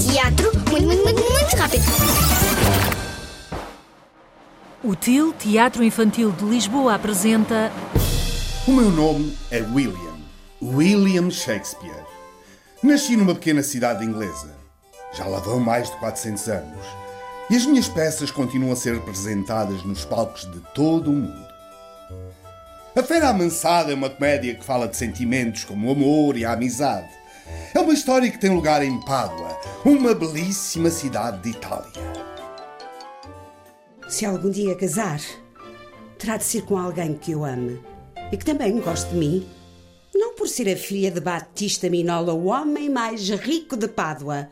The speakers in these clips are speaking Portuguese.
Teatro muito, muito, muito, muito rápido. O TIL Teatro Infantil de Lisboa apresenta O meu nome é William. William Shakespeare. Nasci numa pequena cidade inglesa. Já lá vão mais de 400 anos. E as minhas peças continuam a ser representadas nos palcos de todo o mundo. A Feira Amansada é uma comédia que fala de sentimentos como o amor e a amizade. É uma história que tem lugar em Pádua, uma belíssima cidade de Itália. Se algum dia casar, terá de ser com alguém que eu ame e que também goste de mim. Não por ser a filha de Batista Minola, o homem mais rico de Pádua,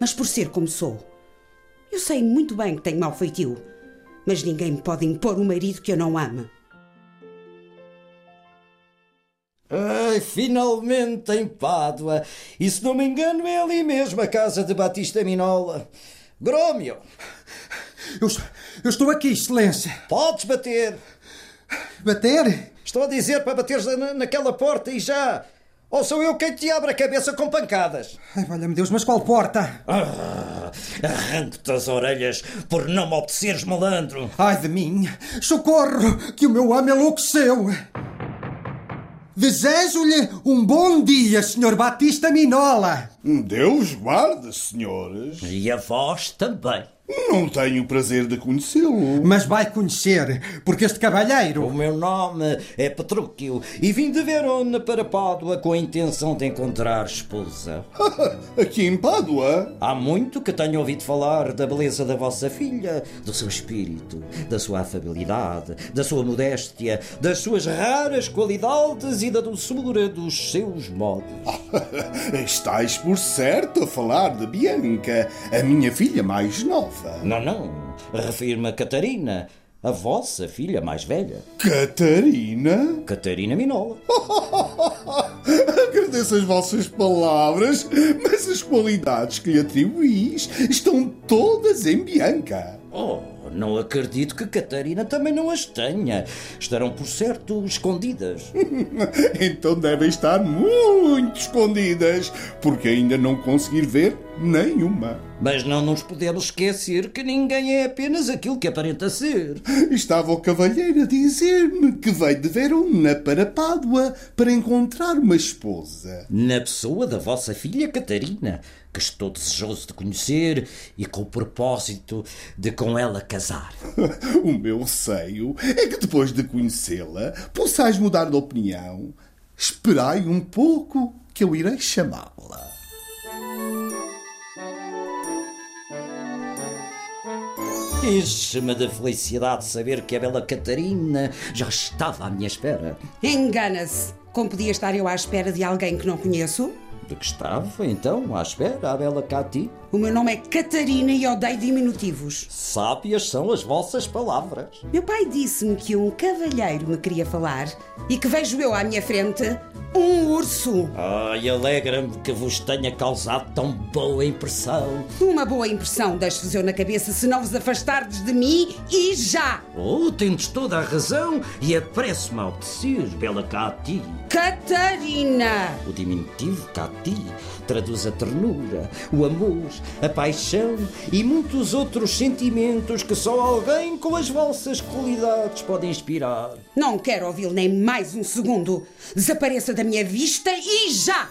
mas por ser como sou. Eu sei muito bem que tenho mau feitio, mas ninguém me pode impor um marido que eu não ame. Ai, finalmente em Pádua. E se não me engano, é ali mesmo a casa de Batista Minola. Grómio, Eu, eu estou aqui, Excelência. podes bater. Bater? Estou a dizer para bateres na, naquela porta e já. Ou sou eu quem te abre a cabeça com pancadas? Ai, valha-me Deus, mas qual porta? Ah, Arranco-te as orelhas por não me obedeceres, malandro. Ai de mim! Socorro! Que o meu amo enlouqueceu! Desejo-lhe um bom dia, Sr. Batista Minola! Deus guarde, senhores. E a vós também. Não tenho o prazer de conhecê-lo. Mas vai conhecer, porque este O cavalheiro. meu nome é Petrúquio e vim de Verona para Pádua com a intenção de encontrar esposa. Aqui em Pádua? Há muito que tenho ouvido falar da beleza da vossa filha, do seu espírito, da sua afabilidade, da sua modéstia, das suas raras qualidades e da doçura dos seus modos. Estais por certo a falar de Bianca, a minha filha mais nova. Não, não, refirma Catarina, a vossa filha mais velha, Catarina? Catarina Minola. Agradeço as vossas palavras, mas as qualidades que lhe atribuís estão todas em Bianca. Oh, não acredito que Catarina também não as tenha. Estarão, por certo, escondidas. Então devem estar muito escondidas, porque ainda não conseguir ver nenhuma. Mas não nos podemos esquecer que ninguém é apenas aquilo que aparenta ser. Estava o cavalheiro a dizer-me que veio de Verona para Pádua para encontrar uma esposa. Na pessoa da vossa filha Catarina, que estou desejoso de conhecer e com o propósito de com ela casar. O meu receio é que depois de conhecê-la possais mudar de opinião. Esperai um pouco que eu irei chamá-la. Enche-me de felicidade saber que a bela Catarina já estava à minha espera. Engana-se. Como podia estar eu à espera de alguém que não conheço? De que estava, então, à espera, a bela Cati? O meu nome é Catarina e odeio diminutivos. Sábias são as vossas palavras. Meu pai disse-me que um cavalheiro me queria falar e que vejo eu à minha frente um urso. Ai, alegra-me que vos tenha causado tão boa impressão. Uma boa impressão deixo-vos eu na cabeça se não vos afastardes de mim e já! Oh, tendes toda a razão e apresso-me a obedecer, bela Cati. Catarina! O diminutivo Cati traduz a ternura, o amor, a paixão e muitos outros sentimentos que só alguém com as vossas qualidades pode inspirar. Não quero ouvi-lo nem mais um segundo. Desapareça da minha vista e já!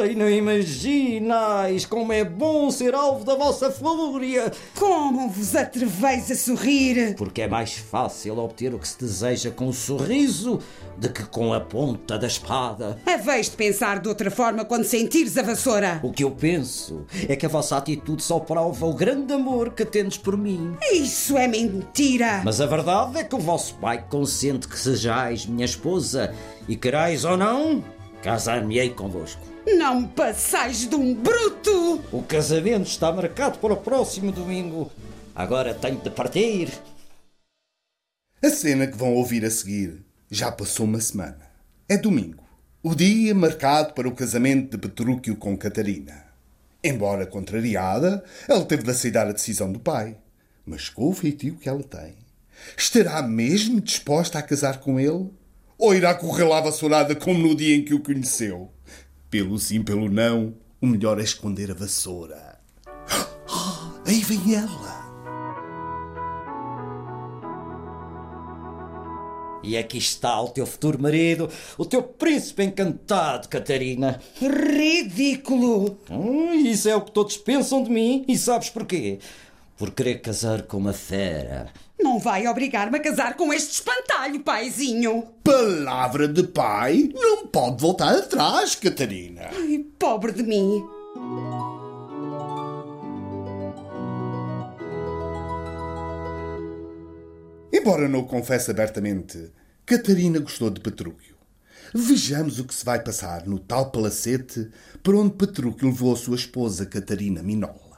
Ai, não imaginais como é bom ser alvo da vossa fúria. Como vos atreveis a sorrir? Porque é mais fácil obter o que se deseja com um sorriso do que com a ponta da espada. Haveis de pensar de outra forma quando sentires a vassoura. O que eu penso é que a vossa atitude só prova o grande amor que tendes por mim. Isso é mentira! Mas a verdade é que o vosso pai consente que sejais minha esposa e querais ou não, casar-me-ei convosco. Não passais de um bruto! O casamento está marcado para o próximo domingo. Agora tenho de partir. A cena que vão ouvir a seguir já passou uma semana. É domingo, o dia marcado para o casamento de Petrúquio com Catarina. Embora contrariada, ela teve de aceitar a decisão do pai. Mas com o feitio que ela tem, estará mesmo disposta a casar com ele? Ou irá correr lá vassourada como no dia em que o conheceu? Pelo sim, pelo não, o melhor é esconder a vassoura. Aí vem ela. E aqui está o teu futuro marido, o teu príncipe encantado, Catarina. Ridículo! Hum, isso é o que todos pensam de mim. E sabes porquê? Por querer casar com uma fera. Não vai obrigar-me a casar com este espantalho, paizinho. Palavra de pai não pode voltar atrás, Catarina. Ai, pobre de mim. Embora não o confesse abertamente, Catarina gostou de Petrúquio. Vejamos o que se vai passar no tal palacete por onde Petrúquio levou a sua esposa Catarina Minola.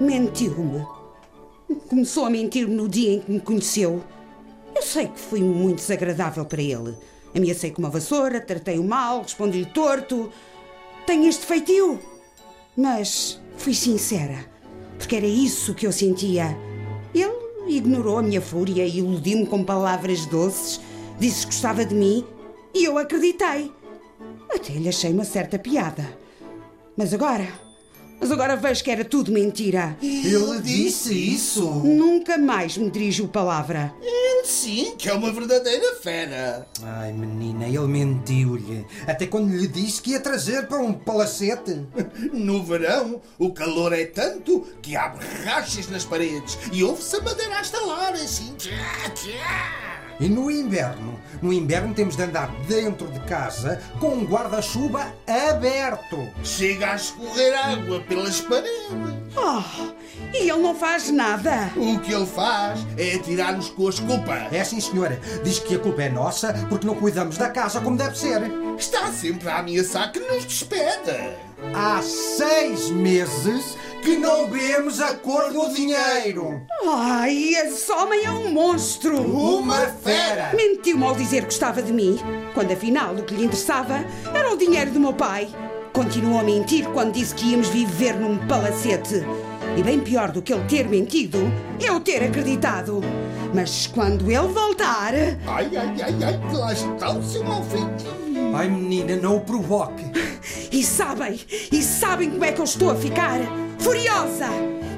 Mentiu-me. Começou a mentir-me no dia em que me conheceu. Eu sei que fui muito desagradável para ele. Ameacei com uma vassoura, tratei-o mal, respondi-lhe torto. Tenho este feitio. Mas fui sincera, porque era isso que eu sentia. Ele ignorou a minha fúria e iludiu-me com palavras doces, disse que gostava de mim e eu acreditei. Até lhe achei uma certa piada. Mas agora. Mas agora vejo que era tudo mentira. Ele disse isso. Nunca mais me dirigiu palavra. Ele sim, que é uma verdadeira fera. Ai, menina, ele mentiu-lhe. Até quando lhe disse que ia trazer para um palacete. No verão, o calor é tanto que há borrachas nas paredes e ouve-se a madeira a estalar assim. Tchá, tchá. E no inverno? No inverno temos de andar dentro de casa com um guarda-chuva aberto. Chega a escorrer água pelas paredes. Oh, e ele não faz nada. O que ele faz é atirar-nos com as culpas. É sim, senhora. Diz que a culpa é nossa porque não cuidamos da casa como deve ser. Está sempre a ameaçar que nos despeda. Há seis meses que não vemos a cor do dinheiro. Ai, esse homem é um monstro. Uma fera. Mentiu-me ao dizer que gostava de mim, quando afinal o que lhe interessava era o dinheiro do meu pai. Continuou a mentir quando disse que íamos viver num palacete. E bem pior do que ele ter mentido, eu ter acreditado. Mas quando ele voltar. Ai, ai, ai, ai, que lá está o seu mal feitio. Ai, menina, não o provoque. E sabem, e sabem como é que eu estou a ficar? Furiosa!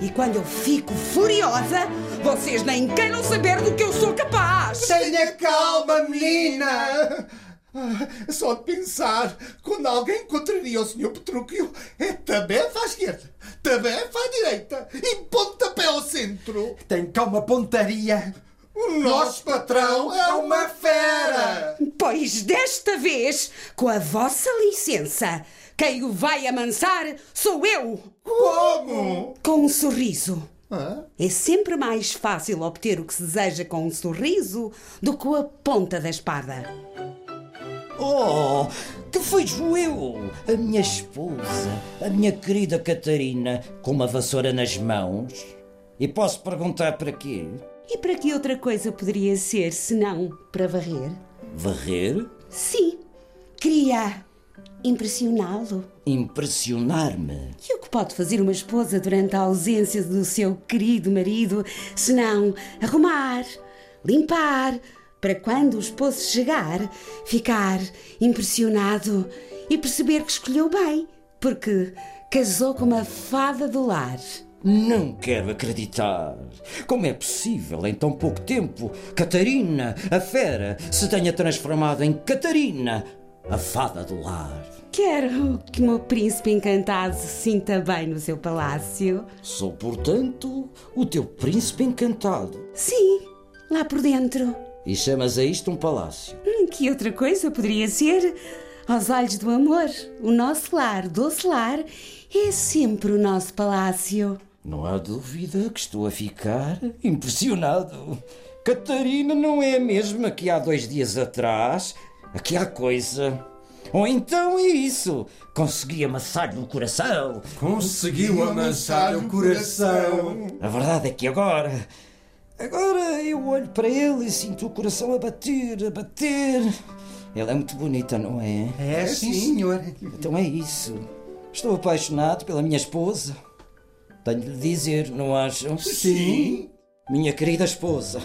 E quando eu fico furiosa, vocês nem queiram saber do que eu sou capaz! Tenha calma, menina. Ah, Só de pensar, quando alguém contraria o Sr. Petrúquio, é tabefa à esquerda, tabefa à direita e pontapé ao centro. Tem cá uma pontaria. O nosso patrão é uma fera. Pois desta vez, com a vossa licença, quem o vai amansar sou eu! Como? Com um sorriso. É sempre mais fácil obter o que se deseja com um sorriso do que com a ponta da espada. Oh, que vejo eu, a minha esposa, a minha querida Catarina, com uma vassoura nas mãos? E posso perguntar para quê? E para que outra coisa poderia ser senão para varrer? Varrer? Sim, queria impressioná-lo. Impressionar-me? E o que pode fazer uma esposa durante a ausência do seu querido marido, senão arrumar, limpar, para quando o esposo chegar, ficar impressionado e perceber que escolheu bem, porque casou com uma fada do lar. Não quero acreditar. Como é possível, em tão pouco tempo, Catarina, a fera, se tenha transformado em Catarina, a fada do lar? Quero que o meu príncipe encantado se sinta bem no seu palácio. Sou, portanto, o teu príncipe encantado. Sim, lá por dentro. E chamas a isto um palácio? Hum, Que outra coisa poderia ser? Aos olhos do amor, o nosso lar, doce lar, é sempre o nosso palácio. Não há dúvida que estou a ficar impressionado. Catarina não é a mesma que há dois dias atrás. Aqui há coisa. Ou então é isso. Consegui amassar-lhe o coração. Conseguiu amansar o coração. A verdade é que agora. Agora eu olho para ele e sinto o coração a bater, a bater. Ela é muito bonita, não é? É sim, senhor. Então é isso. Estou apaixonado pela minha esposa. Tenho de lhe dizer, não acham? Sim. Minha querida esposa,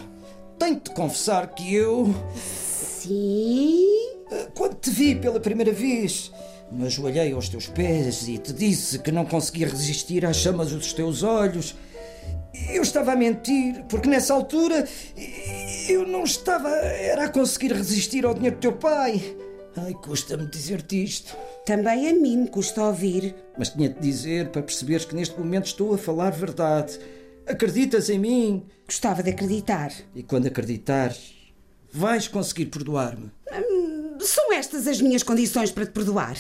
tenho de confessar que eu, Sim? Eh, quando te vi pela primeira vez. Me ajoelhei aos teus pés e te disse que não conseguia resistir às chamas dos teus olhos. Eu estava a mentir, porque nessa altura eu não estava era a conseguir resistir ao dinheiro do teu pai. Ai, custa-me dizer-te isto. Também a mim me custa ouvir. Mas tinha de dizer para perceberes que neste momento estou a falar verdade. Acreditas em mim? Gostava de acreditar. E quando acreditares, vais conseguir perdoar-me. Estas as minhas condições para te perdoar.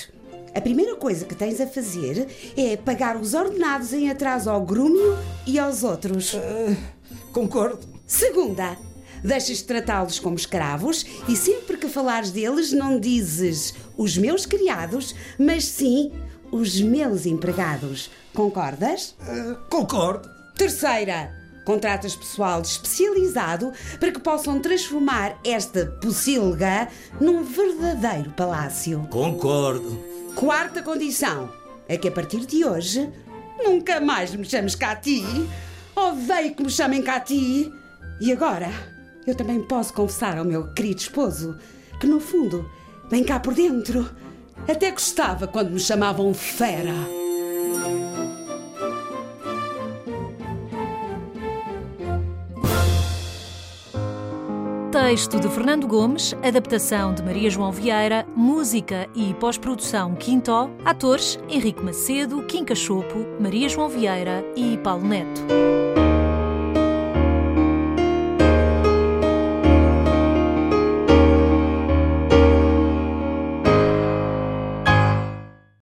A primeira coisa que tens a fazer é pagar os ordenados em atraso ao grúmio e aos outros. Concordo. Segunda, deixas de tratá-los como escravos e sempre que falares deles não dizes os meus criados, mas sim os meus empregados. Concordas? Concordo. Terceira, contratas pessoal especializado para que possam transformar esta pocilga num verdadeiro palácio. Concordo. Quarta condição é que a partir de hoje nunca mais me chames Cati. Odeio que me chamem Cati. E agora, eu também posso confessar ao meu querido esposo que, no fundo, bem cá por dentro, até gostava quando me chamavam fera. Texto de Fernando Gomes, adaptação de Maria João Vieira, música e pós-produção Quintó, atores Henrique Macedo, Kim Cachopo, Maria João Vieira e Paulo Neto.